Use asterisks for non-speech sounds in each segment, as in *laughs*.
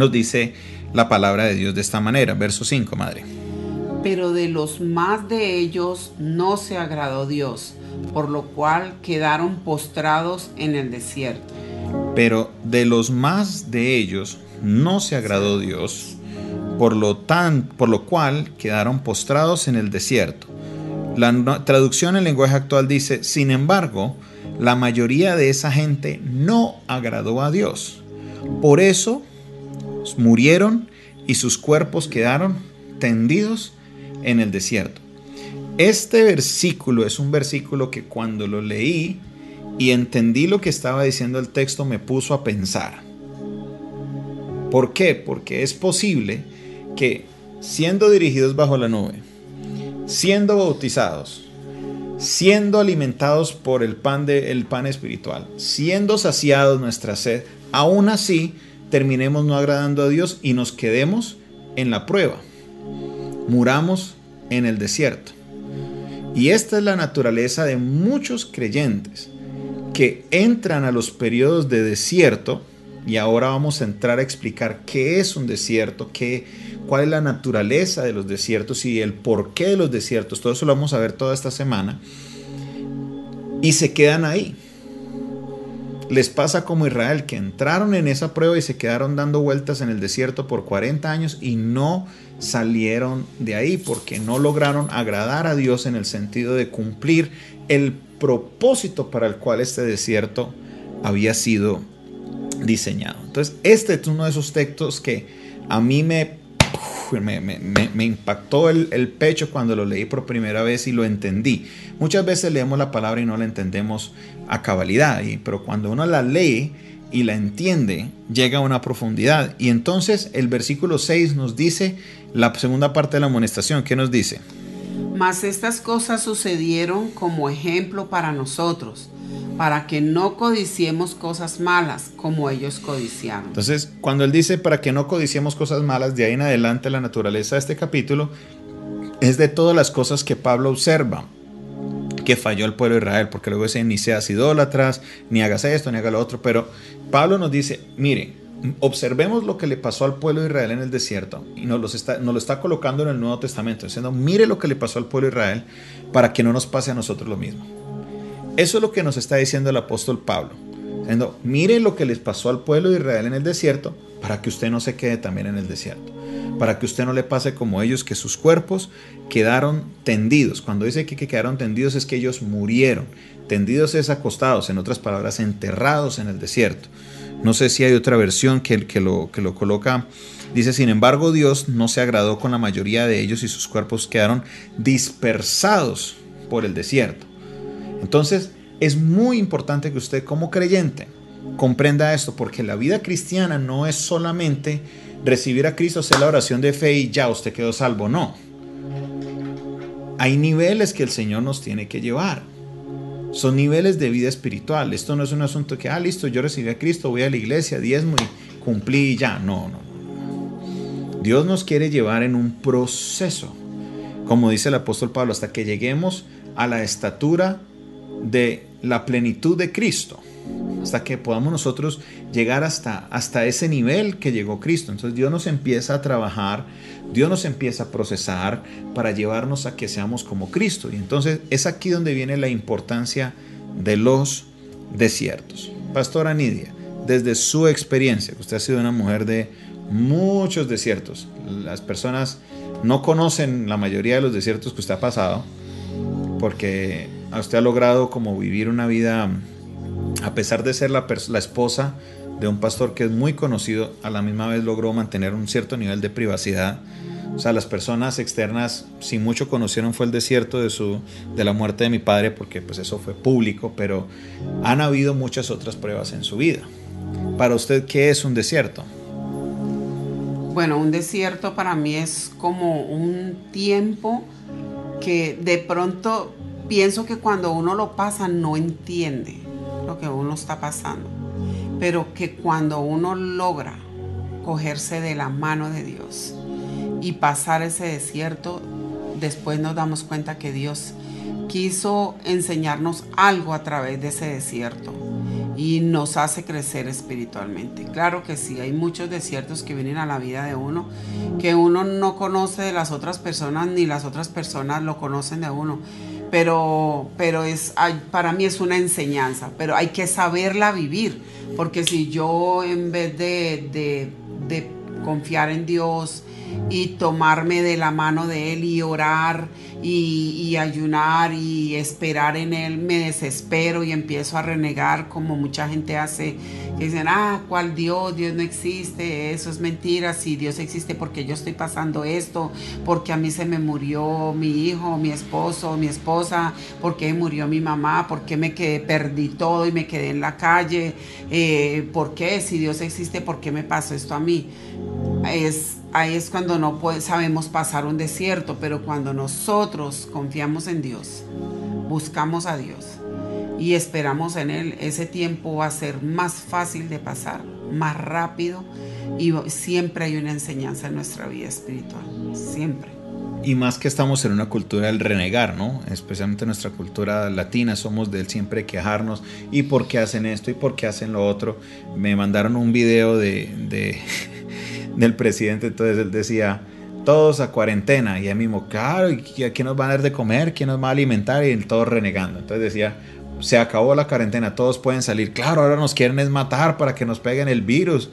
Nos dice la palabra de Dios de esta manera, verso 5, madre. Pero de los más de ellos no se agradó Dios, por lo cual quedaron postrados en el desierto. Pero de los más de ellos no se agradó Dios, por lo, tan, por lo cual quedaron postrados en el desierto. La traducción en lenguaje actual dice, sin embargo, la mayoría de esa gente no agradó a Dios. Por eso murieron y sus cuerpos quedaron tendidos en el desierto. Este versículo es un versículo que cuando lo leí y entendí lo que estaba diciendo el texto me puso a pensar. ¿Por qué? Porque es posible que siendo dirigidos bajo la nube, siendo bautizados, siendo alimentados por el pan, de, el pan espiritual, siendo saciados nuestra sed, aún así terminemos no agradando a Dios y nos quedemos en la prueba. Muramos en el desierto. Y esta es la naturaleza de muchos creyentes que entran a los periodos de desierto y ahora vamos a entrar a explicar qué es un desierto, qué, cuál es la naturaleza de los desiertos y el porqué de los desiertos. Todo eso lo vamos a ver toda esta semana. Y se quedan ahí. Les pasa como Israel, que entraron en esa prueba y se quedaron dando vueltas en el desierto por 40 años y no salieron de ahí porque no lograron agradar a Dios en el sentido de cumplir el propósito para el cual este desierto había sido diseñado. Entonces, este es uno de esos textos que a mí me, me, impactó el, pecho cuando lo leí por primera vez y lo entendí. Muchas veces leemos la palabra y no la entendemos a cabalidad, pero cuando uno la lee y la entiende, llega a una profundidad. Y entonces el versículo 6 nos dice la segunda parte de la amonestación. ¿Qué nos dice? Mas estas cosas sucedieron como ejemplo para nosotros para que no codiciemos cosas malas como ellos codiciaron. Entonces, cuando él dice para que no codiciemos cosas malas, de ahí en adelante la naturaleza de este capítulo es de todas las cosas que Pablo observa que falló el pueblo de Israel, porque luego dice ni seas idólatras, ni hagas esto, ni hagas lo otro, pero Pablo nos dice, mire, observemos lo que le pasó al pueblo de Israel en el desierto y nos, lo está colocando en el Nuevo Testamento, diciendo, mire lo que le pasó al pueblo de Israel para que no nos pase a nosotros lo mismo. Eso es lo que nos está diciendo el apóstol Pablo. Diciendo, mire lo que les pasó al pueblo de Israel en el desierto para que usted no se quede también en el desierto. Para que usted no le pase como ellos, que sus cuerpos quedaron tendidos. Cuando dice que, quedaron tendidos es que ellos murieron. Tendidos es acostados, en otras palabras, enterrados en el desierto. No sé si hay otra versión que, que, lo, que lo coloca. Dice, sin embargo, Dios no se agradó con la mayoría de ellos y sus cuerpos quedaron dispersados por el desierto. Entonces, es muy importante que usted como creyente comprenda esto, porque la vida cristiana no es solamente recibir a Cristo, hacer la oración de fe y ya usted quedó salvo, no. Hay niveles que el Señor nos tiene que llevar. Son niveles de vida espiritual. Esto no es un asunto que, ah, listo, yo recibí a Cristo, voy a la iglesia, diezmo y cumplí y ya. No, no, no. Dios nos quiere llevar en un proceso, como dice el apóstol Pablo, hasta que lleguemos a la estatura de la plenitud de Cristo, hasta que podamos nosotros llegar hasta, hasta ese nivel que llegó Cristo. Entonces Dios nos empieza a trabajar, Dios nos empieza a procesar para llevarnos a que seamos como Cristo. Y entonces es aquí donde viene la importancia de los desiertos. Pastora Nidia, desde su experiencia, usted ha sido una mujer de muchos desiertos, las personas no conocen la mayoría de los desiertos que usted ha pasado, porque usted ha logrado como vivir una vida, a pesar de ser la, esposa de un pastor que es muy conocido, a la misma vez logró mantener un cierto nivel de privacidad. O sea, las personas externas, si mucho conocieron fue el desierto de, su, de la muerte de mi padre, porque pues eso fue público, pero han habido muchas otras pruebas en su vida. Para usted, ¿qué es un desierto? Bueno, un desierto para mí es como un tiempo que de pronto pienso que cuando uno lo pasa no entiende lo que uno está pasando, pero que cuando uno logra cogerse de la mano de Dios y pasar ese desierto, después nos damos cuenta que Dios quiso enseñarnos algo a través de ese desierto. y nos hace crecer espiritualmente. Claro que sí, hay muchos desiertos que vienen a la vida de uno, que uno no conoce de las otras personas ni las otras personas lo conocen de uno. Pero, pero es, para mí es una enseñanza, pero hay que saberla vivir, porque si yo en vez de, de confiar en Dios, y tomarme de la mano de Él y orar y, ayunar y esperar en Él, me desespero y empiezo a renegar como mucha gente hace, que dicen, ah, ¿cuál Dios? Dios no existe, eso es mentira, si Dios existe porque yo estoy pasando esto, porque a mí se me murió mi hijo, mi esposo, mi esposa, porque murió mi mamá, porque me quedé, perdí todo y me quedé en la calle, eh, ¿por qué? Si Dios existe, ¿por qué me pasó esto a mí? Es ahí es cuando no sabemos pasar un desierto, pero cuando nosotros confiamos en Dios, buscamos a Dios y esperamos en Él, ese tiempo va a ser más fácil de pasar, más rápido y siempre hay una enseñanza en nuestra vida espiritual, siempre. Y más que estamos en una cultura del renegar, ¿no? Especialmente en nuestra cultura latina, somos del siempre quejarnos y por qué hacen esto y por qué hacen lo otro. Me mandaron un video de *laughs* del presidente, entonces él decía, todos a cuarentena, y él mismo, claro, ¿y quién nos va a dar de comer? ¿Quién nos va a alimentar? Y todos renegando. Entonces decía, se acabó la cuarentena, todos pueden salir. Claro, ahora nos quieren es matar para que nos peguen el virus.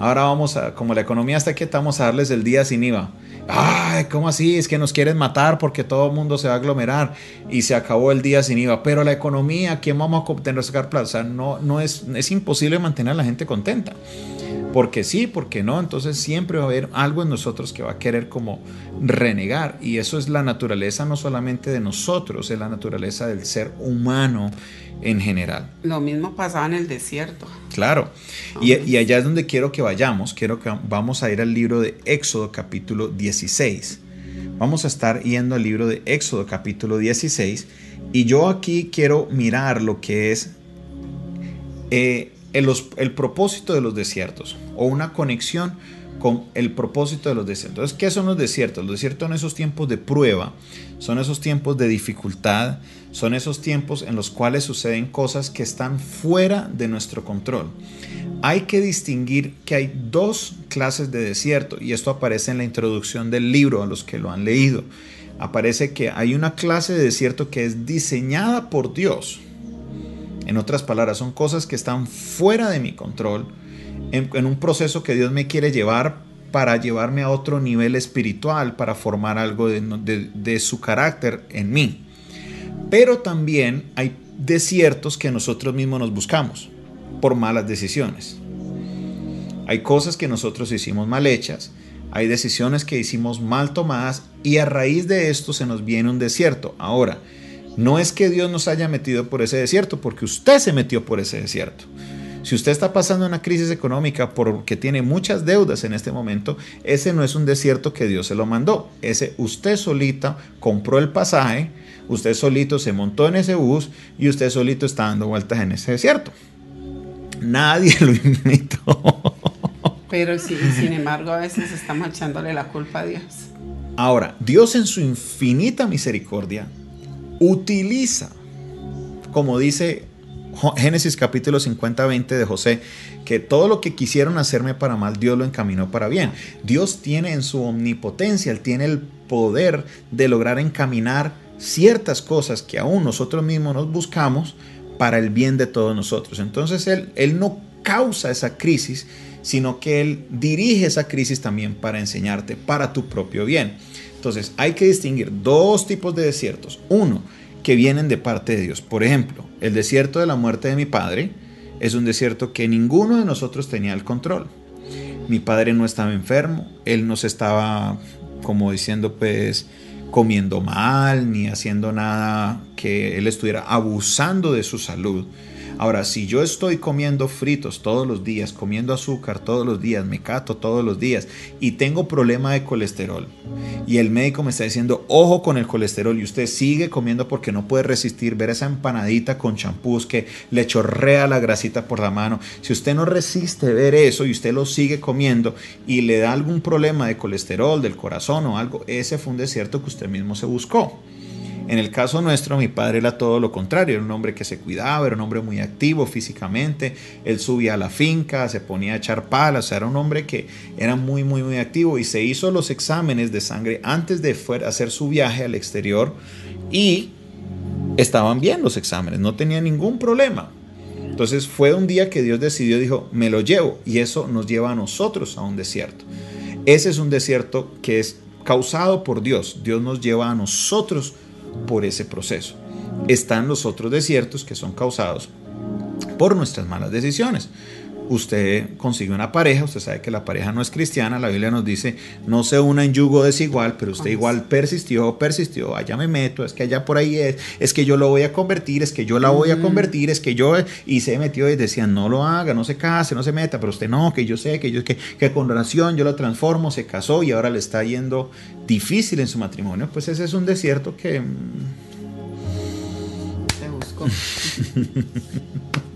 Ahora vamos a, como la economía está quieta, vamos a darles el día sin IVA. Ay, ¿cómo así? Es que nos quieren matar porque todo el mundo se va a aglomerar y se acabó el día sin IVA. Pero la economía, ¿quién vamos a obtener sacar plata? O sea, no, no es, es imposible mantener a la gente contenta porque sí, porque no, entonces siempre va a haber algo en nosotros que va a querer como renegar y eso es la naturaleza no solamente de nosotros, es la naturaleza del ser humano en general. Lo mismo pasaba en el desierto. Claro, y, allá es donde quiero que vayamos, quiero que vamos a ir al libro de Éxodo capítulo 16. Vamos a estar yendo al libro de Éxodo capítulo 16 y yo aquí quiero mirar lo que es... Eh, el, propósito de los desiertos o una conexión con el propósito de los desiertos. Entonces, ¿qué son los desiertos? Los desiertos son esos tiempos de prueba, son esos tiempos de dificultad, son esos tiempos en los cuales suceden cosas que están fuera de nuestro control. Hay que distinguir que hay dos clases de desierto y esto aparece en la introducción del libro a los que lo han leído. Aparece que hay una clase de desierto que es diseñada por Dios en otras palabras, son cosas que están fuera de mi control, en, un proceso que Dios me quiere llevar para llevarme a otro nivel espiritual, para formar algo de, su carácter en mí. Pero también hay desiertos que nosotros mismos nos buscamos por malas decisiones. Hay cosas que nosotros hicimos mal hechas, hay decisiones que hicimos mal tomadas y a raíz de esto se nos viene un desierto. Ahora, no es que Dios nos haya metido por ese desierto, porque usted se metió por ese desierto. Si usted está pasando una crisis económica porque tiene muchas deudas en este momento, ese no es un desierto que Dios se lo mandó. Ese usted solita compró el pasaje, usted solito se montó en ese bus y usted solito está dando vueltas en ese desierto. Nadie *laughs* lo invitó. Pero sin embargo a veces estamos echándole la culpa a Dios. Ahora, Dios en su infinita misericordia utiliza, como dice Génesis capítulo 50, 20 de José, que todo lo que quisieron hacerme para mal, Dios lo encaminó para bien. Dios tiene en su omnipotencia, Él tiene el poder de lograr encaminar ciertas cosas que aún nosotros mismos nos buscamos para el bien de todos nosotros. Entonces Él, él no causa esa crisis, sino que Él dirige esa crisis también para enseñarte, para tu propio bien. Entonces, hay que distinguir dos tipos de desiertos. Uno, que vienen de parte de Dios. Por ejemplo, el desierto de la muerte de mi padre es un desierto que ninguno de nosotros tenía el control. Mi padre no estaba enfermo, él no se estaba, como diciendo, pues, comiendo mal, ni haciendo nada que él estuviera abusando de su salud Ahora, si yo estoy comiendo fritos todos los días, comiendo azúcar todos los días, me cato todos los días y tengo problema de colesterol y el médico me está diciendo, ojo con el colesterol y usted sigue comiendo porque no puede resistir ver esa empanadita con champús que le chorrea la grasita por la mano, si usted no resiste ver eso y usted lo sigue comiendo y le da algún problema de colesterol, del corazón o algo, ese fue un desierto que usted mismo se buscó. En el caso nuestro, mi padre era todo lo contrario, era un hombre que se cuidaba, era un hombre muy activo físicamente, él subía a la finca, se ponía a echar palas, era un hombre que era muy, muy, muy activo y se hizo los exámenes de sangre antes de hacer su viaje al exterior y estaban bien los exámenes, no tenía ningún problema. Entonces fue un día que Dios decidió, dijo, me lo llevo y eso nos lleva a nosotros a un desierto. Ese es un desierto que es causado por Dios. Dios nos lleva a nosotros por ese proceso. Están los otros desiertos que son causados por nuestras malas decisiones usted consigue una pareja, usted sabe que la pareja no es cristiana, la Biblia nos dice, no se una en yugo desigual, pero usted igual persistió, persistió, allá me meto, es que allá por ahí es, es que yo lo voy a convertir, es que yo la voy a convertir, es que yo, y se metió y decía, no lo haga, no se case, no se meta, pero usted no, que yo sé, que yo, que, que con oración yo lo transformo, se casó y ahora le está yendo difícil en su matrimonio, pues ese es un desierto que... Te busco. *laughs*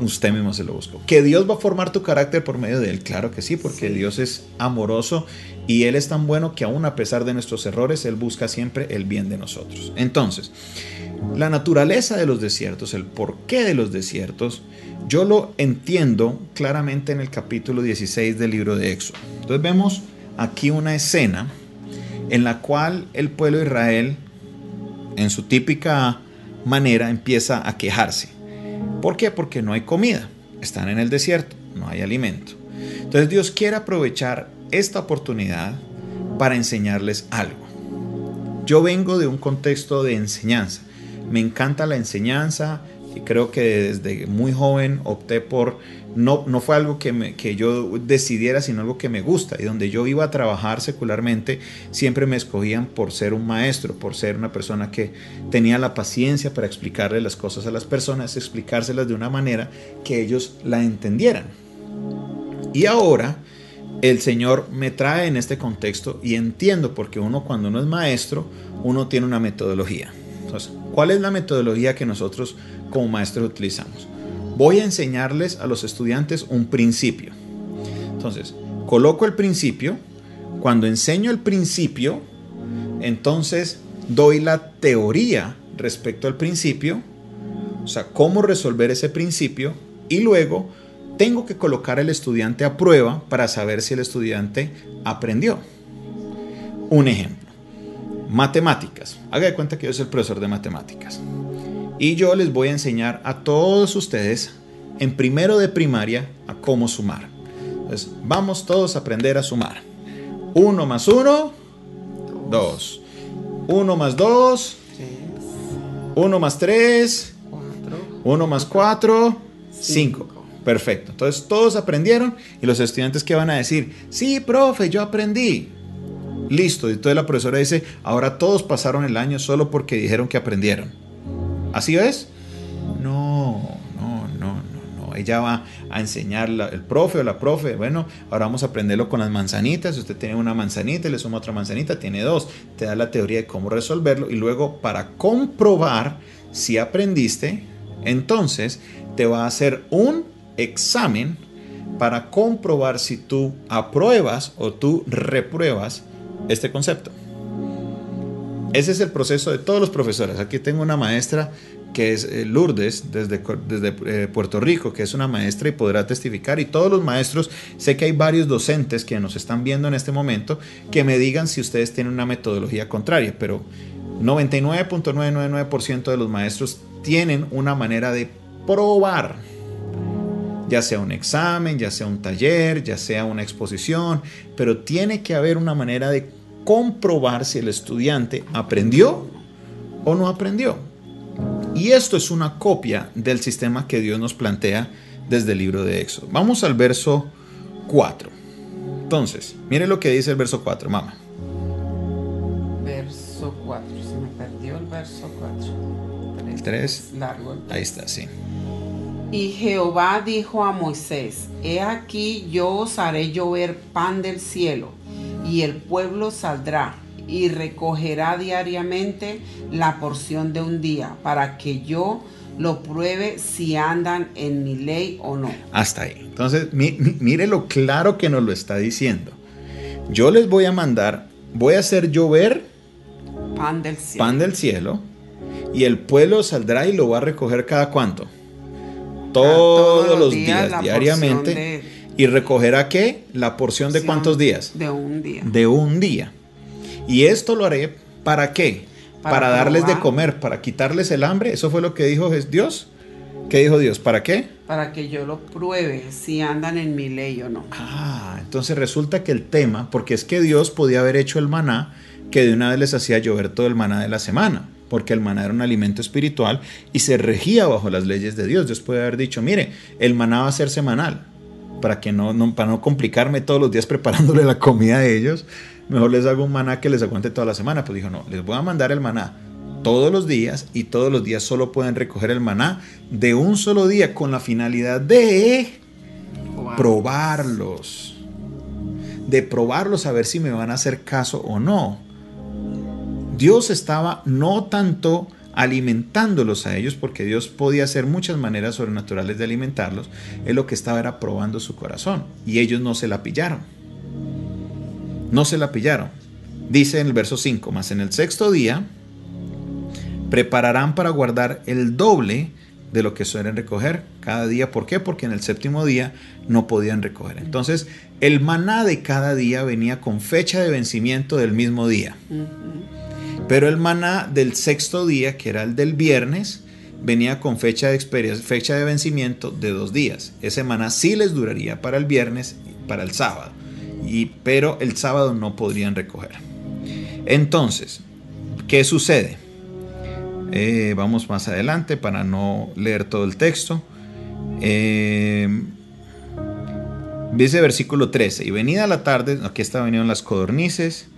Usted mismo se lo buscó. Que Dios va a formar tu carácter por medio de él. Claro que sí, porque Dios es amoroso y Él es tan bueno que aún a pesar de nuestros errores, Él busca siempre el bien de nosotros. Entonces, la naturaleza de los desiertos, el porqué de los desiertos, yo lo entiendo claramente en el capítulo 16 del libro de Éxodo. Entonces vemos aquí una escena en la cual el pueblo de Israel, en su típica manera, empieza a quejarse. ¿Por qué? Porque no hay comida. Están en el desierto, no hay alimento. Entonces Dios quiere aprovechar esta oportunidad para enseñarles algo. Yo vengo de un contexto de enseñanza. Me encanta la enseñanza y creo que desde muy joven opté por no, no fue algo que, que yo decidiera, sino algo que me gusta. Y donde yo iba a trabajar secularmente, siempre me escogían por ser un maestro, por ser una persona que tenía la paciencia para explicarle las cosas a las personas, explicárselas de una manera que ellos la entendieran. Y ahora el Señor me trae en este contexto y entiendo porque uno cuando uno es maestro, uno tiene una metodología. Entonces, ¿cuál es la metodología que nosotros como maestros utilizamos? Voy a enseñarles a los estudiantes un principio. Entonces, coloco el principio, cuando enseño el principio, entonces doy la teoría respecto al principio, o sea, cómo resolver ese principio, y luego tengo que colocar al estudiante a prueba para saber si el estudiante aprendió. Un ejemplo, matemáticas. Haga de cuenta que yo soy el profesor de matemáticas. Y yo les voy a enseñar a todos ustedes en primero de primaria a cómo sumar. Entonces, vamos todos a aprender a sumar. 1 más 1, 2. 1 más 2, 1 más 3, 1 más 4, 5. Perfecto. Entonces todos aprendieron y los estudiantes que van a decir, sí, profe, yo aprendí. Listo. Y entonces la profesora dice, ahora todos pasaron el año solo porque dijeron que aprendieron. ¿Así es? No, no, no, no, no. Ella va a enseñar el profe o la profe. Bueno, ahora vamos a aprenderlo con las manzanitas. Si usted tiene una manzanita y le suma otra manzanita, tiene dos. Te da la teoría de cómo resolverlo. Y luego, para comprobar si aprendiste, entonces te va a hacer un examen para comprobar si tú apruebas o tú repruebas este concepto. Ese es el proceso de todos los profesores. Aquí tengo una maestra que es eh, Lourdes desde, eh, Puerto Rico, que es una maestra y podrá testificar. Y todos los maestros, sé que hay varios docentes que nos están viendo en este momento, que me digan si ustedes tienen una metodología contraria, pero 99.999% de los maestros tienen una manera de probar, ya sea un examen, ya sea un taller, ya sea una exposición, pero tiene que haber una manera de comprobar si el estudiante aprendió o no aprendió. Y esto es una copia del sistema que Dios nos plantea desde el libro de Éxodo. Vamos al verso 4. Entonces, mire lo que dice el verso 4, mamá. Verso 4, se me perdió el verso 4. El 3. Largo. Ahí está, sí. Y Jehová dijo a Moisés, He aquí yo os haré llover pan del cielo y el pueblo saldrá y recogerá diariamente la porción de un día para que yo lo pruebe si andan en mi ley o no. Hasta ahí. Entonces, mire lo claro que nos lo está diciendo. Yo les voy a mandar, voy a hacer llover Pan del cielo. Pan del cielo. Y el pueblo saldrá y lo va a recoger cada cuánto. Todos, los días, diariamente. ¿Y recogerá qué? La porción de cuántos días? De un día. De un día. Y esto lo haré para qué? Para, darles de comer, para quitarles el hambre. Eso fue lo que dijo Dios. ¿Qué dijo Dios? ¿Para qué? Para que yo lo pruebe si andan en mi ley o no. Ah, entonces resulta que el tema, porque es que Dios podía haber hecho el maná que de una vez les hacía llover todo el maná de la semana, porque el maná era un alimento espiritual y se regía bajo las leyes de Dios. Dios puede haber dicho, mire, el maná va a ser semanal, para, que no, no, para no complicarme todos los días *laughs* preparándole la comida a ellos, mejor les hago un maná que les aguante toda la semana. Pues dijo, no, les voy a mandar el maná todos los días y todos los días solo pueden recoger el maná de un solo día con la finalidad de probarlos. De probarlos a ver si me van a hacer caso o no. Dios estaba no tanto alimentándolos a ellos, porque Dios podía hacer muchas maneras sobrenaturales de alimentarlos, él lo que estaba probando su corazón, y ellos no se la pillaron. No se la pillaron. Dice en el verso 5, más en el sexto día, prepararán para guardar el doble de lo que suelen recoger cada día. ¿Por qué? Porque en el séptimo día no podían recoger. Entonces, el maná de cada día venía con fecha de vencimiento del mismo día. Pero el maná del sexto día, que era el del viernes, venía con fecha de, fecha de vencimiento de dos días. Ese maná sí les duraría para el viernes y para el sábado, y, pero el sábado no podrían recoger. Entonces, ¿qué sucede? Eh, vamos más adelante para no leer todo el texto. Eh, dice versículo 13, y venida la tarde, aquí está venido las codornices,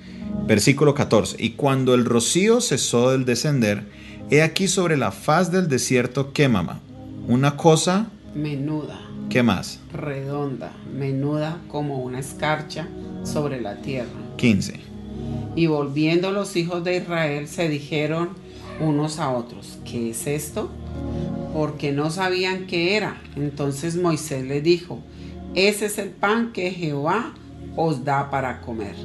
Versículo 14. Y cuando el rocío cesó del descender, he aquí sobre la faz del desierto, ¿qué mamá? Una cosa... Menuda. ¿Qué más? Redonda, menuda como una escarcha sobre la tierra. 15. Y volviendo los hijos de Israel se dijeron unos a otros, ¿qué es esto? Porque no sabían qué era. Entonces Moisés les dijo, ese es el pan que Jehová os da para comer.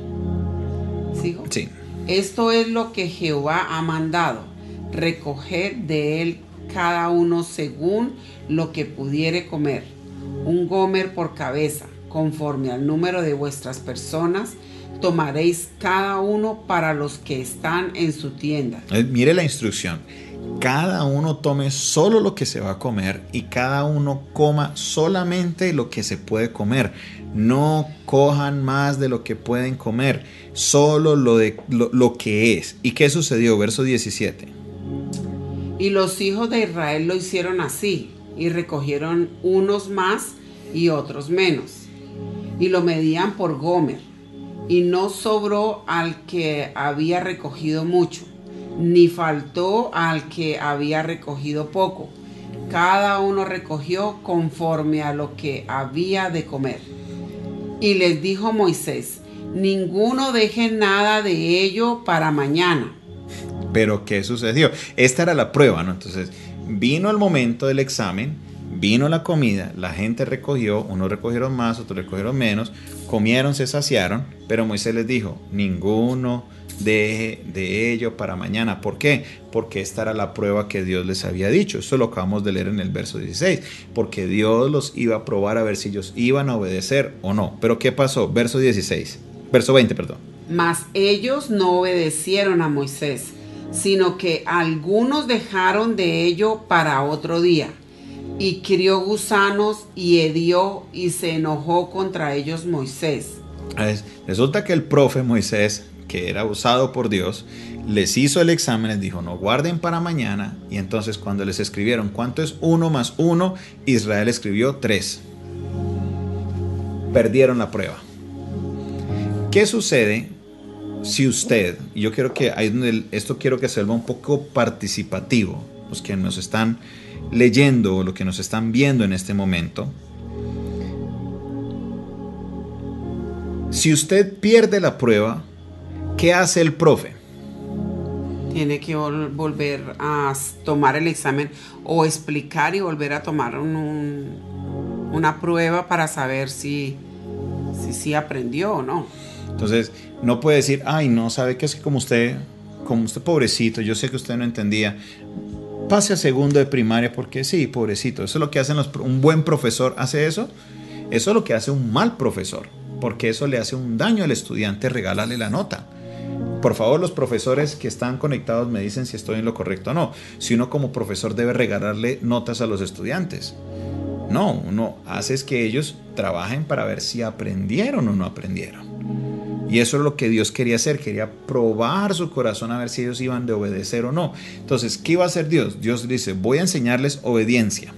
Sí. Esto es lo que Jehová ha mandado, recoger de él cada uno según lo que pudiere comer, un gomer por cabeza, conforme al número de vuestras personas, tomaréis cada uno para los que están en su tienda. Eh, mire la instrucción. Cada uno tome solo lo que se va a comer y cada uno coma solamente lo que se puede comer no cojan más de lo que pueden comer, solo lo, de, lo, que es. ¿Y qué sucedió? Verso 17. Y los hijos de Israel lo hicieron así, y recogieron unos más y otros menos, y lo medían por Gomer, y no sobró al que había recogido mucho, ni faltó al que había recogido poco. Cada uno recogió conforme a lo que había de comer. Y les dijo Moisés, ninguno deje nada de ello para mañana. Pero ¿qué sucedió? Esta era la prueba, ¿no? Entonces, vino el momento del examen, vino la comida, la gente recogió, unos recogieron más, otros recogieron menos, comieron, se saciaron, pero Moisés les dijo, ninguno deje de ello para mañana. ¿Por qué? Porque esta era la prueba que Dios les había dicho. Eso lo acabamos de leer en el verso 16. Porque Dios los iba a probar a ver si ellos iban a obedecer o no. Pero ¿qué pasó? Verso 16. Verso 20, perdón. Mas ellos no obedecieron a Moisés, sino que algunos dejaron de ello para otro día. Y crió gusanos y hedió y se enojó contra ellos Moisés. Resulta que el profe Moisés que era usado por Dios, les hizo el examen, les dijo, no guarden para mañana. Y entonces cuando les escribieron cuánto es uno más uno, Israel escribió tres. Perdieron la prueba. ¿Qué sucede si usted, y yo quiero que esto quiero que se vuelva un poco participativo, los que nos están leyendo o lo que nos están viendo en este momento, si usted pierde la prueba, ¿Qué hace el profe? Tiene que volver a tomar el examen o explicar y volver a tomar una prueba para saber si, si, aprendió o no. Entonces, no puede decir, ay, no, sabe que es como usted como usted pobrecito, yo sé que usted no entendía, pase a segundo de primaria porque sí, pobrecito, eso es lo que hacen los, un buen profesor, hace eso, eso es lo que hace un mal profesor, porque eso le hace un daño al estudiante regalarle la nota. Por favor, los profesores que están conectados me dicen si estoy en lo correcto o no. Si uno como profesor debe regalarle notas a los estudiantes. No, uno hace es que ellos trabajen para ver si aprendieron o no aprendieron. Y eso es lo que Dios quería hacer, quería probar su corazón a ver si ellos iban de obedecer o no. Entonces, ¿qué iba a hacer Dios? Dios dice, voy a enseñarles obediencia.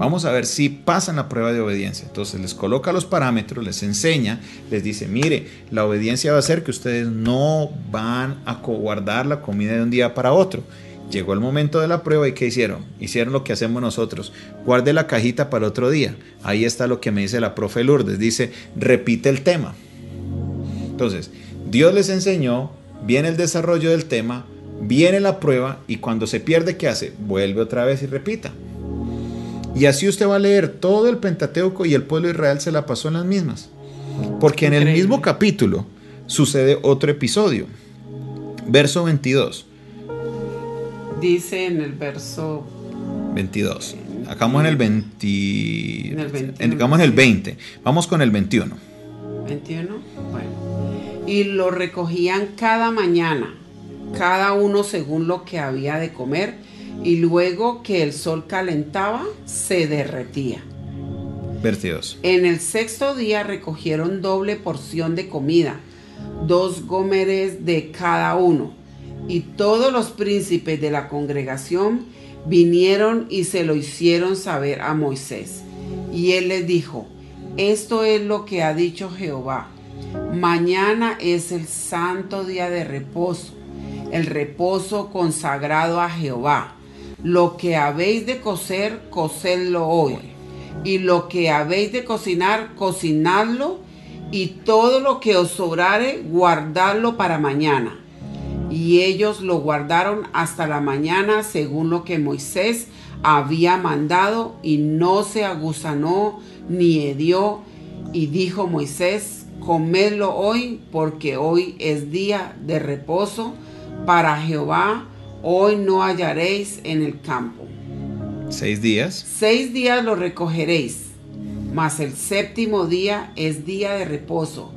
Vamos a ver si pasan la prueba de obediencia. Entonces les coloca los parámetros, les enseña, les dice, mire, la obediencia va a ser que ustedes no van a guardar la comida de un día para otro. Llegó el momento de la prueba y ¿qué hicieron? Hicieron lo que hacemos nosotros. Guarde la cajita para otro día. Ahí está lo que me dice la profe Lourdes. Dice, repite el tema. Entonces, Dios les enseñó, viene el desarrollo del tema, viene la prueba y cuando se pierde, ¿qué hace? Vuelve otra vez y repita. Y así usted va a leer todo el Pentateuco y el pueblo de Israel se la pasó en las mismas. Porque en el mismo capítulo sucede otro episodio. Verso 22. Dice en el verso 22. Acabamos en el 20. En el en el 20. Vamos con el 21. 21. Bueno y lo recogían cada mañana, cada uno según lo que había de comer, y luego que el sol calentaba, se derretía. Vertidos. En el sexto día recogieron doble porción de comida, dos gómeres de cada uno, y todos los príncipes de la congregación vinieron y se lo hicieron saber a Moisés. Y él les dijo, esto es lo que ha dicho Jehová Mañana es el santo día de reposo, el reposo consagrado a Jehová. Lo que habéis de cocer, cocedlo hoy. Y lo que habéis de cocinar, cocinadlo. Y todo lo que os sobrare, guardadlo para mañana. Y ellos lo guardaron hasta la mañana según lo que Moisés había mandado y no se aguzanó ni hedió. Y dijo Moisés, comedlo hoy, porque hoy es día de reposo para Jehová. Hoy no hallaréis en el campo. Seis días. Seis días lo recogeréis, mas el séptimo día es día de reposo.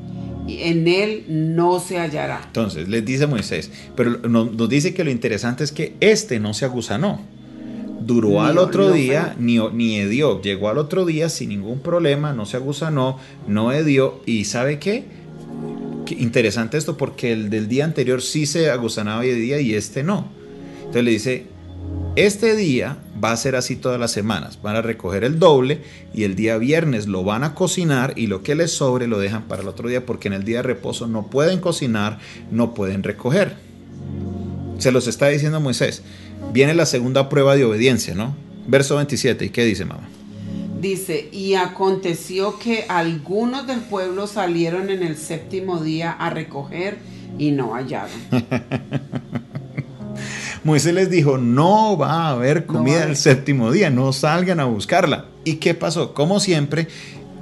Y en él no se hallará. Entonces, les dice Moisés, pero nos, dice que lo interesante es que este no se agusanó duró al otro día, ni, ni edió. Llegó al otro día sin ningún problema, no se agusanó, no edió. ¿Y sabe qué? qué? Interesante esto porque el del día anterior sí se agusanaba y edía y este no. Entonces le dice, este día va a ser así todas las semanas. Van a recoger el doble y el día viernes lo van a cocinar y lo que les sobre lo dejan para el otro día porque en el día de reposo no pueden cocinar, no pueden recoger. Se los está diciendo Moisés viene la segunda prueba de obediencia, ¿no? Verso 27, ¿y qué dice mamá? Dice, y aconteció que algunos del pueblo salieron en el séptimo día a recoger y no hallaron. *laughs* Moisés les dijo, no va a haber comida el séptimo día, no salgan a buscarla. ¿Y qué pasó? Como siempre,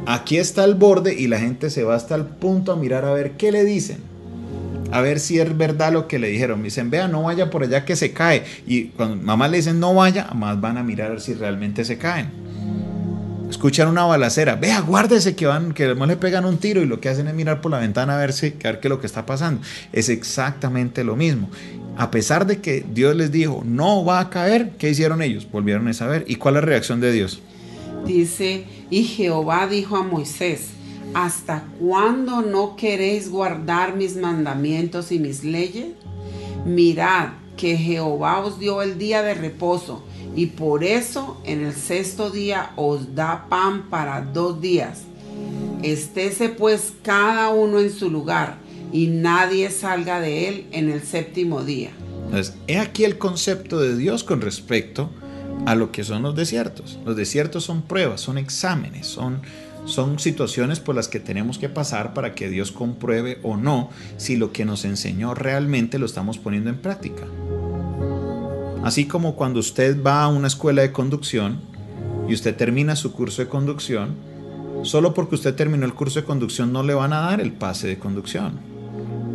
aquí está el borde y la gente se va hasta el punto a mirar a ver qué le dicen a ver si es verdad lo que le dijeron. Me dicen, vea, no vaya por allá que se cae. Y cuando mamá le dicen no vaya, más van a mirar a ver si realmente se caen. Escuchan una balacera, vea, guárdese que van, que no le pegan un tiro y lo que hacen es mirar por la ventana a ver, si, a ver qué es lo que está pasando. Es exactamente lo mismo. A pesar de que Dios les dijo, no va a caer, ¿qué hicieron ellos? Volvieron a saber. ¿Y cuál es la reacción de Dios? Dice, y Jehová dijo a Moisés, ¿Hasta cuándo no queréis guardar mis mandamientos y mis leyes? Mirad que Jehová os dio el día de reposo y por eso en el sexto día os da pan para dos días. Estése pues cada uno en su lugar y nadie salga de él en el séptimo día. Entonces, he aquí el concepto de Dios con respecto a lo que son los desiertos. Los desiertos son pruebas, son exámenes, son son situaciones por las que tenemos que pasar para que Dios compruebe o no si lo que nos enseñó realmente lo estamos poniendo en práctica. Así como cuando usted va a una escuela de conducción y usted termina su curso de conducción, solo porque usted terminó el curso de conducción no le van a dar el pase de conducción.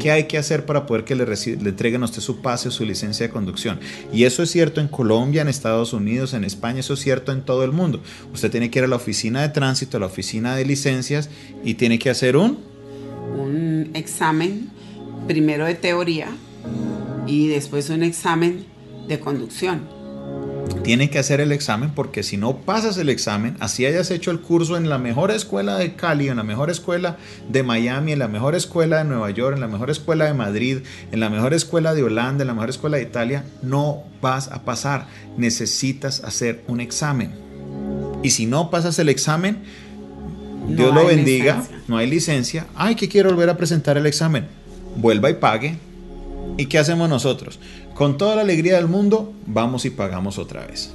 ¿Qué hay que hacer para poder que le, le entreguen a usted su pase o su licencia de conducción? Y eso es cierto en Colombia, en Estados Unidos, en España, eso es cierto en todo el mundo. Usted tiene que ir a la oficina de tránsito, a la oficina de licencias y tiene que hacer un... Un examen, primero de teoría y después un examen de conducción tiene que hacer el examen porque si no pasas el examen, así hayas hecho el curso en la mejor escuela de Cali, en la mejor escuela de Miami, en la mejor escuela de Nueva York, en la mejor escuela de Madrid, en la mejor escuela de Holanda, en la mejor escuela de Italia, no vas a pasar. Necesitas hacer un examen. Y si no pasas el examen, Dios lo bendiga, no hay licencia. Ay, que quiero volver a presentar el examen. Vuelva y pague. ¿Y qué hacemos nosotros? Con toda la alegría del mundo, vamos y pagamos otra vez.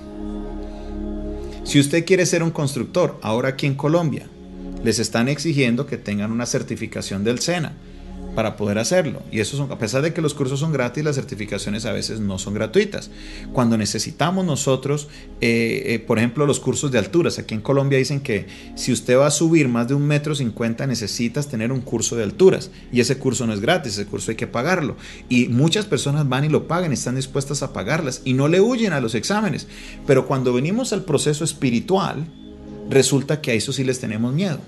Si usted quiere ser un constructor, ahora aquí en Colombia, les están exigiendo que tengan una certificación del SENA para poder hacerlo. Y eso son, a pesar de que los cursos son gratis, las certificaciones a veces no son gratuitas. Cuando necesitamos nosotros, eh, eh, por ejemplo, los cursos de alturas, aquí en Colombia dicen que si usted va a subir más de un metro cincuenta, necesitas tener un curso de alturas. Y ese curso no es gratis, ese curso hay que pagarlo. Y muchas personas van y lo pagan, están dispuestas a pagarlas y no le huyen a los exámenes. Pero cuando venimos al proceso espiritual, resulta que a eso sí les tenemos miedo.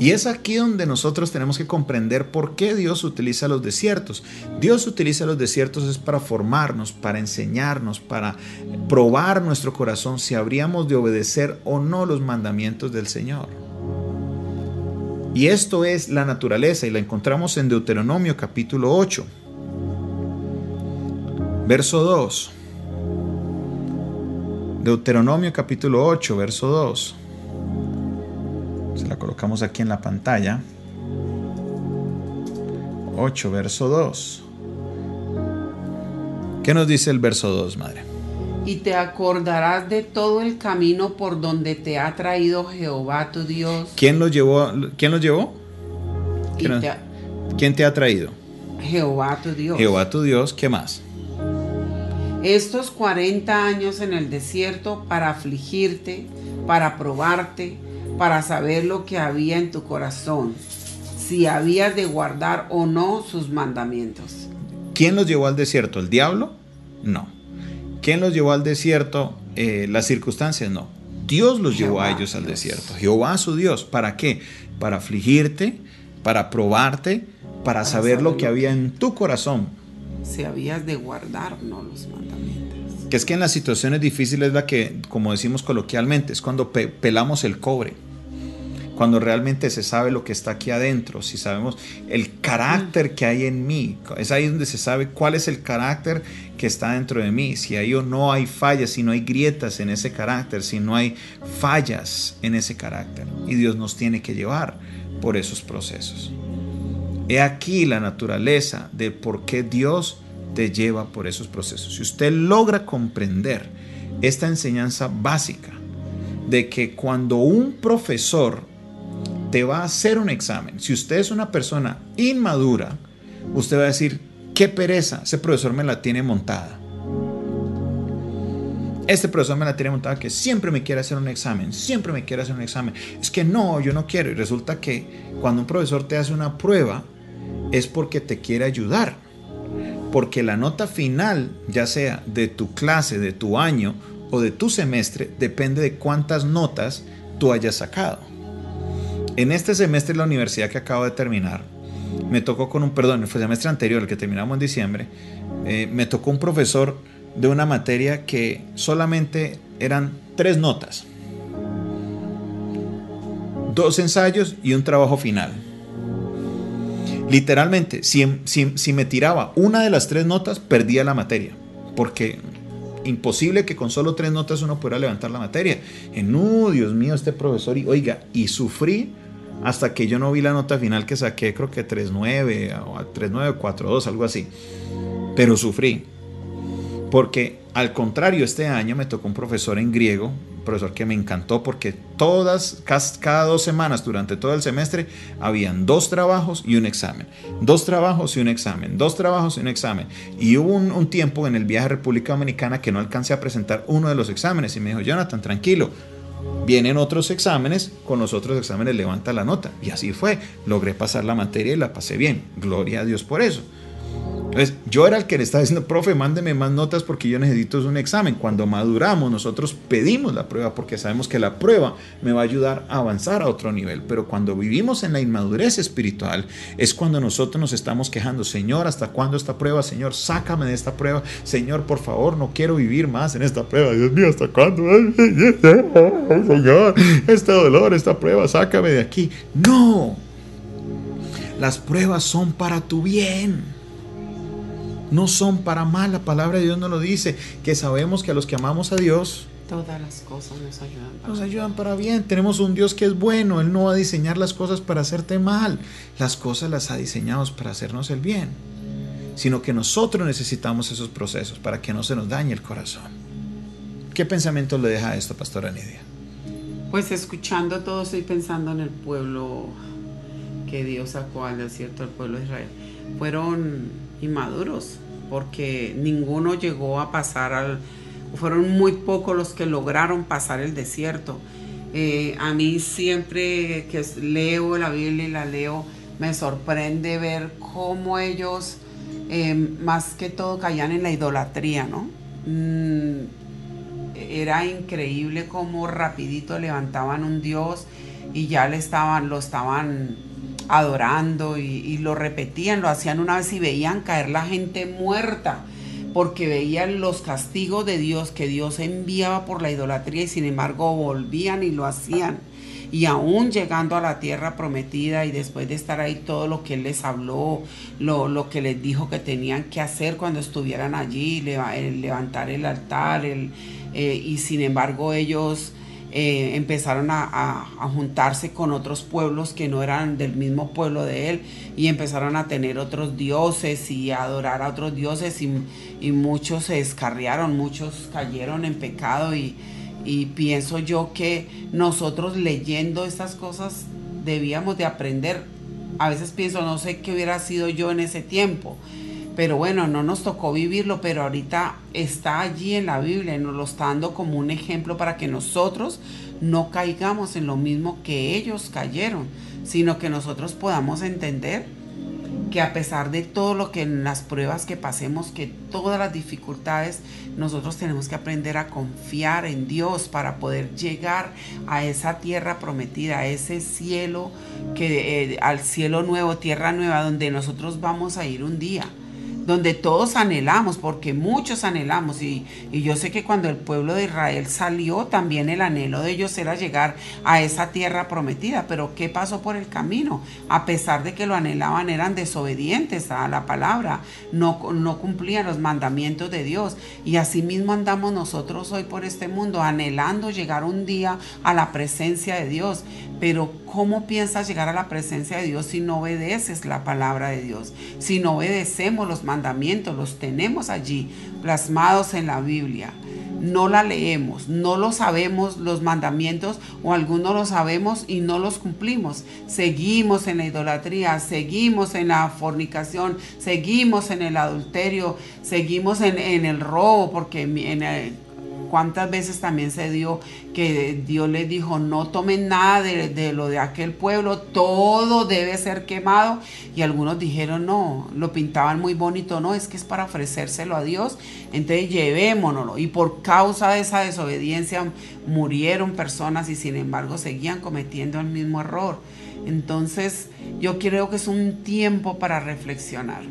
Y es aquí donde nosotros tenemos que comprender por qué Dios utiliza los desiertos. Dios utiliza los desiertos es para formarnos, para enseñarnos, para probar nuestro corazón si habríamos de obedecer o no los mandamientos del Señor. Y esto es la naturaleza y la encontramos en Deuteronomio capítulo 8, verso 2. Deuteronomio capítulo 8, verso 2. Se la colocamos aquí en la pantalla. 8, verso 2. ¿Qué nos dice el verso 2, madre? Y te acordarás de todo el camino por donde te ha traído Jehová tu Dios. ¿Quién lo llevó? ¿Quién los llevó? ¿Quién, te ha, ¿Quién te ha traído? Jehová tu Dios. Jehová tu Dios, ¿qué más? Estos 40 años en el desierto para afligirte, para probarte, para saber lo que había en tu corazón, si habías de guardar o no sus mandamientos. ¿Quién los llevó al desierto? ¿El diablo? No. ¿Quién los llevó al desierto? Eh, las circunstancias, no. Dios los llevó a ellos al desierto. Jehová su Dios. ¿Para qué? Para afligirte, para probarte, para, saber, lo que había en tu corazón. Si habías de guardar no los mandamientos. Que es que en las situaciones difíciles la que, como decimos coloquialmente, es cuando pelamos el cobre cuando realmente se sabe lo que está aquí adentro, si sabemos el carácter que hay en mí, es ahí donde se sabe cuál es el carácter que está dentro de mí, si ahí o no hay fallas, si no hay grietas en ese carácter, si no hay fallas en ese carácter. Y Dios nos tiene que llevar por esos procesos. He aquí la naturaleza de por qué Dios te lleva por esos procesos. Si usted logra comprender esta enseñanza básica de que cuando un profesor te va a hacer un examen, si usted es una persona inmadura, usted va a decir, qué pereza, ese profesor me la tiene montada. Este profesor me la tiene montada que siempre me quiere hacer un examen, siempre me quiere hacer un examen. Es que no, yo no quiero. Y resulta que cuando un profesor te hace una prueba es porque te quiere ayudar. Porque la nota final, ya sea de tu clase, de tu año o de tu semestre, depende de cuántas notas tú hayas sacado. En este semestre la universidad que acabo de terminar, me tocó con un, perdón, fue semestre anterior, el que terminamos en diciembre, eh, me tocó un profesor de una materia que solamente eran tres notas, dos ensayos y un trabajo final. Literalmente, si, me tiraba una de las tres notas, perdía la materia, porque imposible que con solo tres notas uno pudiera levantar la materia. En, no, Dios mío, este profesor, y oiga, y sufrí hasta que yo no vi la nota final que saqué, creo que 3.9 o 3.9, 4.2, algo así. Pero sufrí. Porque al contrario, este año me tocó un profesor en griego, profesor que me encantó porque todas, cada dos semanas durante todo el semestre, habían dos trabajos y un examen. Dos trabajos y un examen. Dos trabajos y un examen. Y hubo un, tiempo en el viaje a República Dominicana que no alcancé a presentar uno de los exámenes y me dijo, Jonathan, tranquilo, Vienen otros exámenes, con los otros exámenes levanta la nota. Y así fue. Logré pasar la materia y la pasé bien. Gloria a Dios por eso. Entonces, yo era el que le estaba diciendo, profe, mándeme más notas porque yo necesito un examen. Cuando maduramos, nosotros pedimos la prueba porque sabemos que la prueba me va a ayudar a avanzar a otro nivel. Pero cuando vivimos en la inmadurez espiritual, es cuando nosotros nos estamos quejando, Señor, ¿hasta cuándo esta prueba? Señor, sácame de esta prueba. Señor, por favor, no quiero vivir más en esta prueba. Dios mío, ¿hasta cuándo? Señor, este dolor, esta prueba, sácame de aquí. No. Las pruebas son para tu bien no son para mal. La palabra de Dios nos lo dice, que sabemos que a los que amamos a Dios, todas las cosas nos ayudan. Para nos ayudan para bien. Tenemos un Dios que es bueno. Él no va a diseñar las cosas para hacerte mal. Las cosas las ha diseñado para hacernos el bien. Sino que nosotros necesitamos esos procesos para que no se nos dañe el corazón. ¿Qué pensamiento le deja esto, Pastora Nidia? Pues escuchando todo estoy pensando en el pueblo que Dios sacó al desierto, el pueblo de Israel. Fueron inmaduros, porque ninguno llegó a pasar al... Fueron muy pocos los que lograron pasar el desierto. Eh, a mí siempre que leo la Biblia y la leo, me sorprende ver cómo ellos eh, más que todo caían en la idolatría, ¿no? Mm, era increíble cómo rapidito levantaban un Dios y ya le estaban, lo estaban adorando y, lo repetían, lo hacían una vez y veían caer la gente muerta porque veían los castigos de Dios que Dios enviaba por la idolatría y sin embargo volvían y lo hacían. Y aún llegando a la tierra prometida y después de estar ahí todo lo que Él les habló, lo, que les dijo que tenían que hacer cuando estuvieran allí, levantar el altar, eh, y sin embargo ellos eh, empezaron a, juntarse con otros pueblos que no eran del mismo pueblo de él y empezaron a tener otros dioses y a adorar a otros dioses y, muchos se descarriaron, muchos cayeron en pecado y, y pienso yo que nosotros leyendo estas cosas debíamos de aprender. A veces pienso, no sé qué hubiera sido yo en ese tiempo pero bueno, no nos tocó vivirlo, pero ahorita está allí en la Biblia y nos lo está dando como un ejemplo para que nosotros no caigamos en lo mismo que ellos cayeron, sino que nosotros podamos entender que a pesar de todo lo que en las pruebas que pasemos, que todas las dificultades, nosotros tenemos que aprender a confiar en Dios para poder llegar a esa tierra prometida, a ese cielo que eh, al cielo nuevo, tierra nueva, donde nosotros vamos a ir un día donde todos anhelamos, porque muchos anhelamos, y, yo sé que cuando el pueblo de Israel salió, también el anhelo de ellos era llegar a esa tierra prometida, pero ¿qué pasó por el camino? A pesar de que lo anhelaban, eran desobedientes a la palabra, no, no cumplían los mandamientos de Dios, y asimismo andamos nosotros hoy por este mundo, anhelando llegar un día a la presencia de Dios, pero ¿cómo piensas llegar a la presencia de Dios si no obedeces la palabra de Dios? Si no obedecemos los mandamientos, los tenemos allí plasmados en la Biblia. No la leemos, no lo sabemos los mandamientos o algunos lo sabemos y no los cumplimos. Seguimos en la idolatría, seguimos en la fornicación, seguimos en el adulterio, seguimos en, el robo, porque en el, cuántas veces también se dio que Dios les dijo, no tomen nada de, lo de aquel pueblo, todo debe ser quemado. Y algunos dijeron, no, lo pintaban muy bonito, no, es que es para ofrecérselo a Dios, entonces llevémonoslo. Y por causa de esa desobediencia murieron personas y sin embargo seguían cometiendo el mismo error. Entonces yo creo que es un tiempo para reflexionar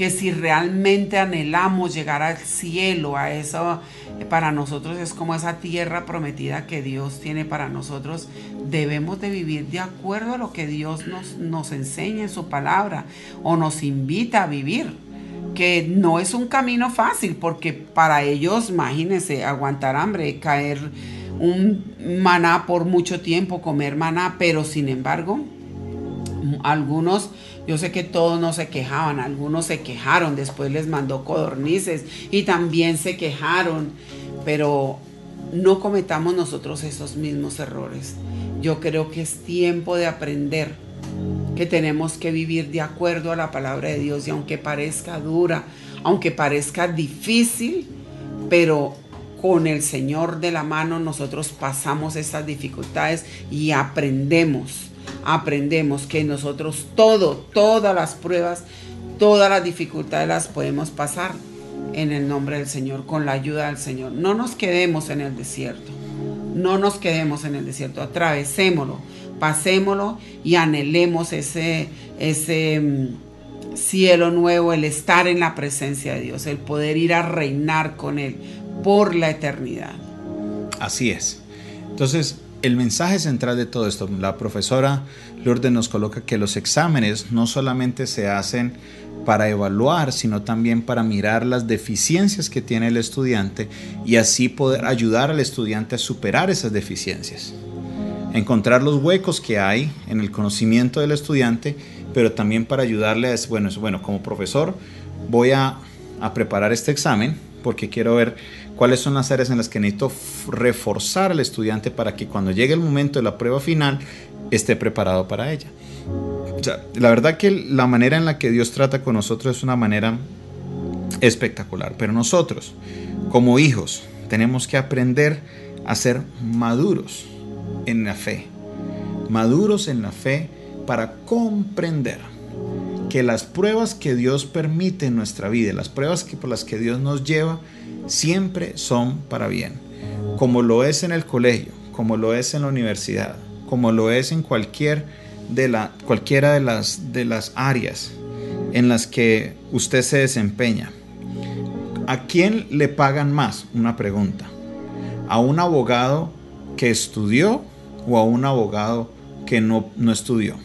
que si realmente anhelamos llegar al cielo, a eso, para nosotros es como esa tierra prometida que Dios tiene para nosotros, debemos de vivir de acuerdo a lo que Dios nos, nos enseña en su palabra o nos invita a vivir que no es un camino fácil, porque para ellos, imagínense, aguantar hambre, caer un maná por mucho tiempo, comer maná, pero sin embargo, algunos yo sé que todos no se quejaban, algunos se quejaron, después les mandó codornices y también se quejaron, pero no cometamos nosotros esos mismos errores. Yo creo que es tiempo de aprender que tenemos que vivir de acuerdo a la palabra de Dios y aunque parezca dura, aunque parezca difícil, pero con el Señor de la mano nosotros pasamos estas dificultades y aprendemos, aprendemos que nosotros todo, todas las pruebas, todas las dificultades las podemos pasar en el nombre del Señor, con la ayuda del Señor. No nos quedemos en el desierto, no nos quedemos en el desierto, atravesémoslo, pasémoslo y anhelemos ese, ese mm, cielo nuevo, el estar en la presencia de Dios, el poder ir a reinar con Él por la eternidad. Así es. Entonces, el mensaje central de todo esto, la profesora Lourdes nos coloca que los exámenes no solamente se hacen para evaluar, sino también para mirar las deficiencias que tiene el estudiante y así poder ayudar al estudiante a superar esas deficiencias. Encontrar los huecos que hay en el conocimiento del estudiante, pero también para ayudarle a, bueno, bueno como profesor voy a, a preparar este examen porque quiero ver cuáles son las áreas en las que necesito reforzar al estudiante para que cuando llegue el momento de la prueba final esté preparado para ella. la verdad que la manera en la que Dios trata con nosotros es una manera espectacular, pero nosotros como hijos tenemos que aprender a ser maduros en la fe, maduros en la fe para comprender que las pruebas que Dios permite en nuestra vida, las pruebas que, por las que Dios nos lleva, siempre son para bien, como lo es en el colegio, como lo es en la universidad, como lo es en cualquier de la, cualquiera de las, de las áreas en las que usted se desempeña. ¿A quién le pagan más? Una pregunta. ¿A un abogado que estudió o a un abogado que no, no estudió?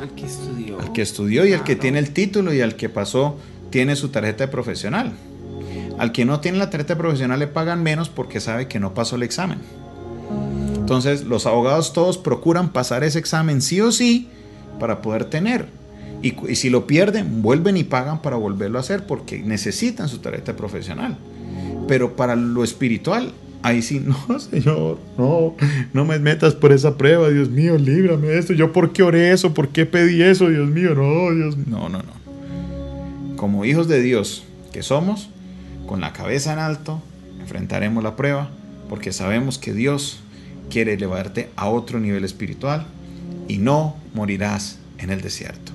Al que estudió. Al que estudió y al que tiene el título y al que pasó tiene su tarjeta de profesional. Al que no tiene la tarjeta profesional le pagan menos porque sabe que no pasó el examen. Entonces los abogados todos procuran pasar ese examen sí o sí para poder tener. Y, si lo pierden, vuelven y pagan para volverlo a hacer porque necesitan su tarjeta profesional. Pero para lo espiritual, ahí sí, *laughs* no, Señor, no, no me metas por esa prueba, Dios mío, líbrame de esto. Yo por qué oré eso, por qué pedí eso, Dios mío, no, Dios No, no, no. Como hijos de Dios que somos, con la cabeza en alto, enfrentaremos la prueba porque sabemos que Dios quiere elevarte a otro nivel espiritual y no morirás en el desierto.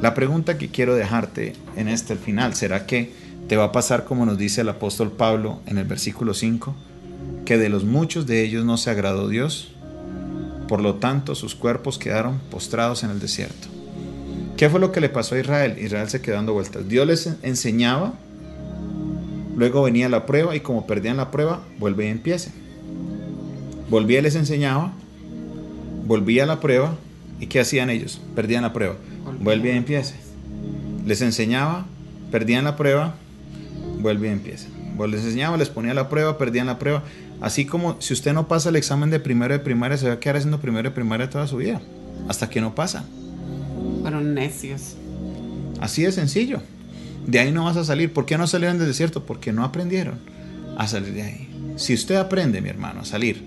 La pregunta que quiero dejarte en este final será que te va a pasar como nos dice el apóstol Pablo en el versículo 5, que de los muchos de ellos no se agradó Dios, por lo tanto sus cuerpos quedaron postrados en el desierto. ¿Qué fue lo que le pasó a Israel? Israel se quedó dando vueltas. Dios les enseñaba Luego venía la prueba y como perdían la prueba, vuelve y empiece. Volvía y les enseñaba, volvía a la prueba y ¿qué hacían ellos? Perdían la prueba, vuelve y empiece. Les enseñaba, perdían la prueba, vuelve y empiece. Les enseñaba, les ponía la prueba, perdían la prueba. Así como si usted no pasa el examen de primero de primaria, se va a quedar haciendo primero de primaria toda su vida, hasta que no pasa. Fueron necios. Así de sencillo. De ahí no vas a salir. ¿Por qué no salieron del desierto? Porque no aprendieron a salir de ahí. Si usted aprende, mi hermano, a salir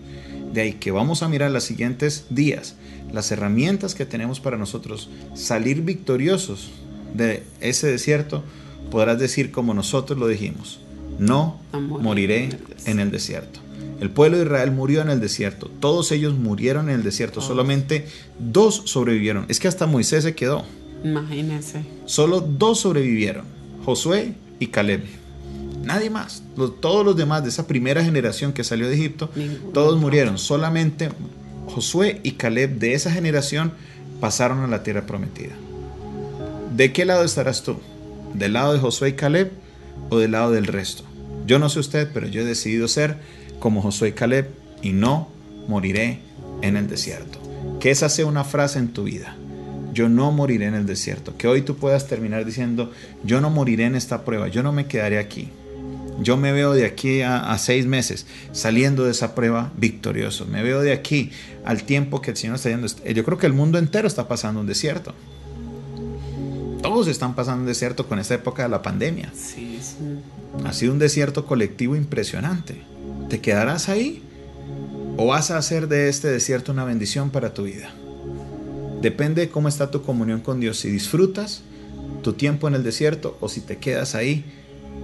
de ahí, que vamos a mirar los siguientes días, las herramientas que tenemos para nosotros salir victoriosos de ese desierto, podrás decir como nosotros lo dijimos, no moriré en el desierto. El pueblo de Israel murió en el desierto, todos ellos murieron en el desierto, solamente dos sobrevivieron. Es que hasta Moisés se quedó. Imagínense. Solo dos sobrevivieron. Josué y Caleb. Nadie más. todos los demás de esa primera generación que salió de Egipto, todos murieron. Solamente Josué y Caleb de esa generación pasaron a la tierra prometida. ¿De qué lado estarás tú? ¿Del lado de Josué y Caleb o del lado del resto? Yo no sé usted, pero yo he decidido ser como Josué y Caleb y no moriré en el desierto. Que esa sea una frase en tu vida yo no moriré en el desierto. Que hoy tú puedas terminar diciendo, yo no moriré en esta prueba, yo no me quedaré aquí. Yo me veo de aquí a, seis meses saliendo de esa prueba victorioso. Me veo de aquí al tiempo que el Señor está yendo. Yo creo que el mundo entero está pasando un desierto. Todos están pasando un desierto con esta época de la pandemia. Sí, Ha sido un desierto colectivo impresionante. ¿Te quedarás ahí? ¿O vas a hacer de este desierto una bendición para tu vida? Depende de cómo está tu comunión con Dios, si disfrutas tu tiempo en el desierto o si te quedas ahí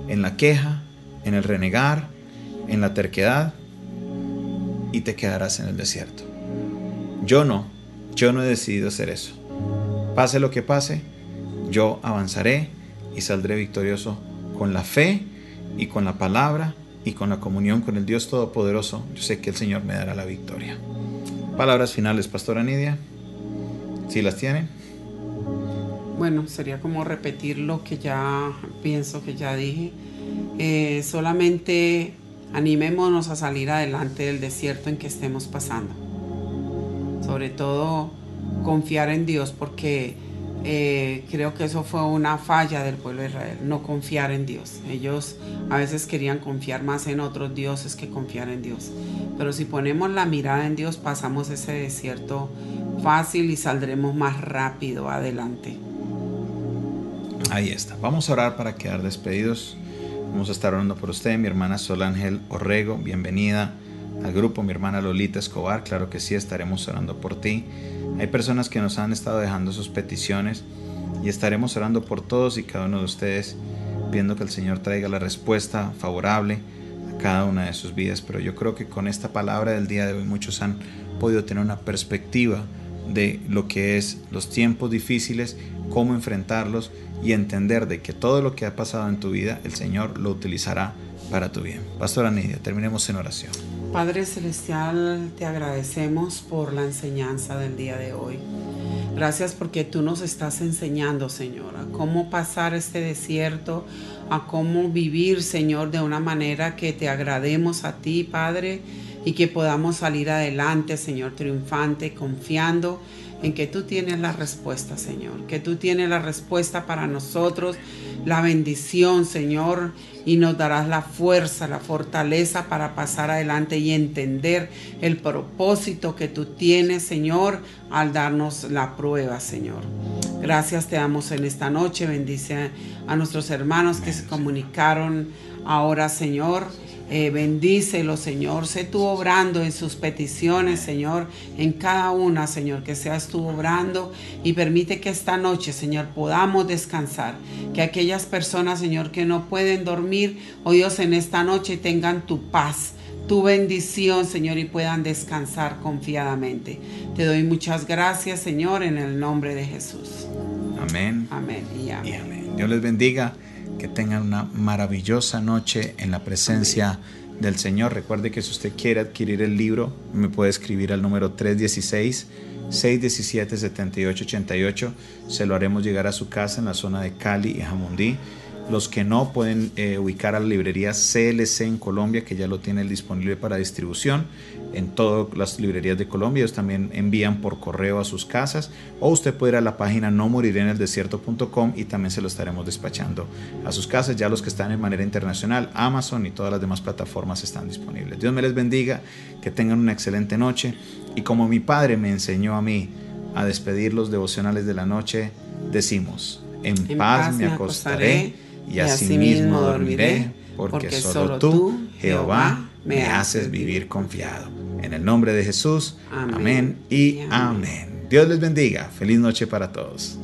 en la queja, en el renegar, en la terquedad y te quedarás en el desierto. Yo no, yo no he decidido hacer eso. Pase lo que pase, yo avanzaré y saldré victorioso con la fe y con la palabra y con la comunión con el Dios Todopoderoso. Yo sé que el Señor me dará la victoria. Palabras finales, Pastora Nidia. Si las tienen. Bueno, sería como repetir lo que ya pienso que ya dije. Eh, solamente animémonos a salir adelante del desierto en que estemos pasando. Sobre todo confiar en Dios porque eh, creo que eso fue una falla del pueblo de Israel, no confiar en Dios. Ellos a veces querían confiar más en otros dioses que confiar en Dios. Pero si ponemos la mirada en Dios, pasamos ese desierto fácil y saldremos más rápido adelante. Ahí está. Vamos a orar para quedar despedidos. Vamos a estar orando por usted, mi hermana Sol Ángel Orrego. Bienvenida al grupo, mi hermana Lolita Escobar. Claro que sí, estaremos orando por ti. Hay personas que nos han estado dejando sus peticiones y estaremos orando por todos y cada uno de ustedes, viendo que el Señor traiga la respuesta favorable a cada una de sus vidas. Pero yo creo que con esta palabra del día de hoy muchos han podido tener una perspectiva de lo que es los tiempos difíciles, cómo enfrentarlos y entender de que todo lo que ha pasado en tu vida, el Señor lo utilizará para tu bien. Pastora Nidia, terminemos en oración. Padre Celestial, te agradecemos por la enseñanza del día de hoy. Gracias porque tú nos estás enseñando, Señor, a cómo pasar este desierto, a cómo vivir, Señor, de una manera que te agrademos a ti, Padre, y que podamos salir adelante, Señor, triunfante, confiando en que tú tienes la respuesta, Señor, que tú tienes la respuesta para nosotros, la bendición, Señor, y nos darás la fuerza, la fortaleza para pasar adelante y entender el propósito que tú tienes, Señor, al darnos la prueba, Señor. Gracias te damos en esta noche, bendice a nuestros hermanos que se comunicaron ahora, Señor eh, bendícelo, Señor. Sé tú obrando en sus peticiones, Señor, en cada una, Señor, que seas tú obrando y permite que esta noche, Señor, podamos descansar. Que aquellas personas, Señor, que no pueden dormir, oh Dios, en esta noche tengan tu paz tu bendición, Señor, y puedan descansar confiadamente. Te doy muchas gracias, Señor, en el nombre de Jesús. Amén. Amén y amén. Dios les bendiga que tengan una maravillosa noche en la presencia del Señor. Recuerde que si usted quiere adquirir el libro, me puede escribir al número 316 617 7888. Se lo haremos llegar a su casa en la zona de Cali y Jamundí. Los que no pueden eh, ubicar a la librería CLC en Colombia, que ya lo tiene disponible para distribución en todas las librerías de Colombia. Ellos también envían por correo a sus casas. O usted puede ir a la página no moriré en el desierto.com y también se lo estaremos despachando a sus casas. Ya los que están en manera internacional, Amazon y todas las demás plataformas están disponibles. Dios me les bendiga, que tengan una excelente noche. Y como mi padre me enseñó a mí a despedir los devocionales de la noche, decimos, en, paz, me acostaré y asimismo dormiré, porque, solo tú, Jehová, me haces vivir confiado. En el nombre de Jesús, amén, y amén. Dios les bendiga. Feliz noche para todos.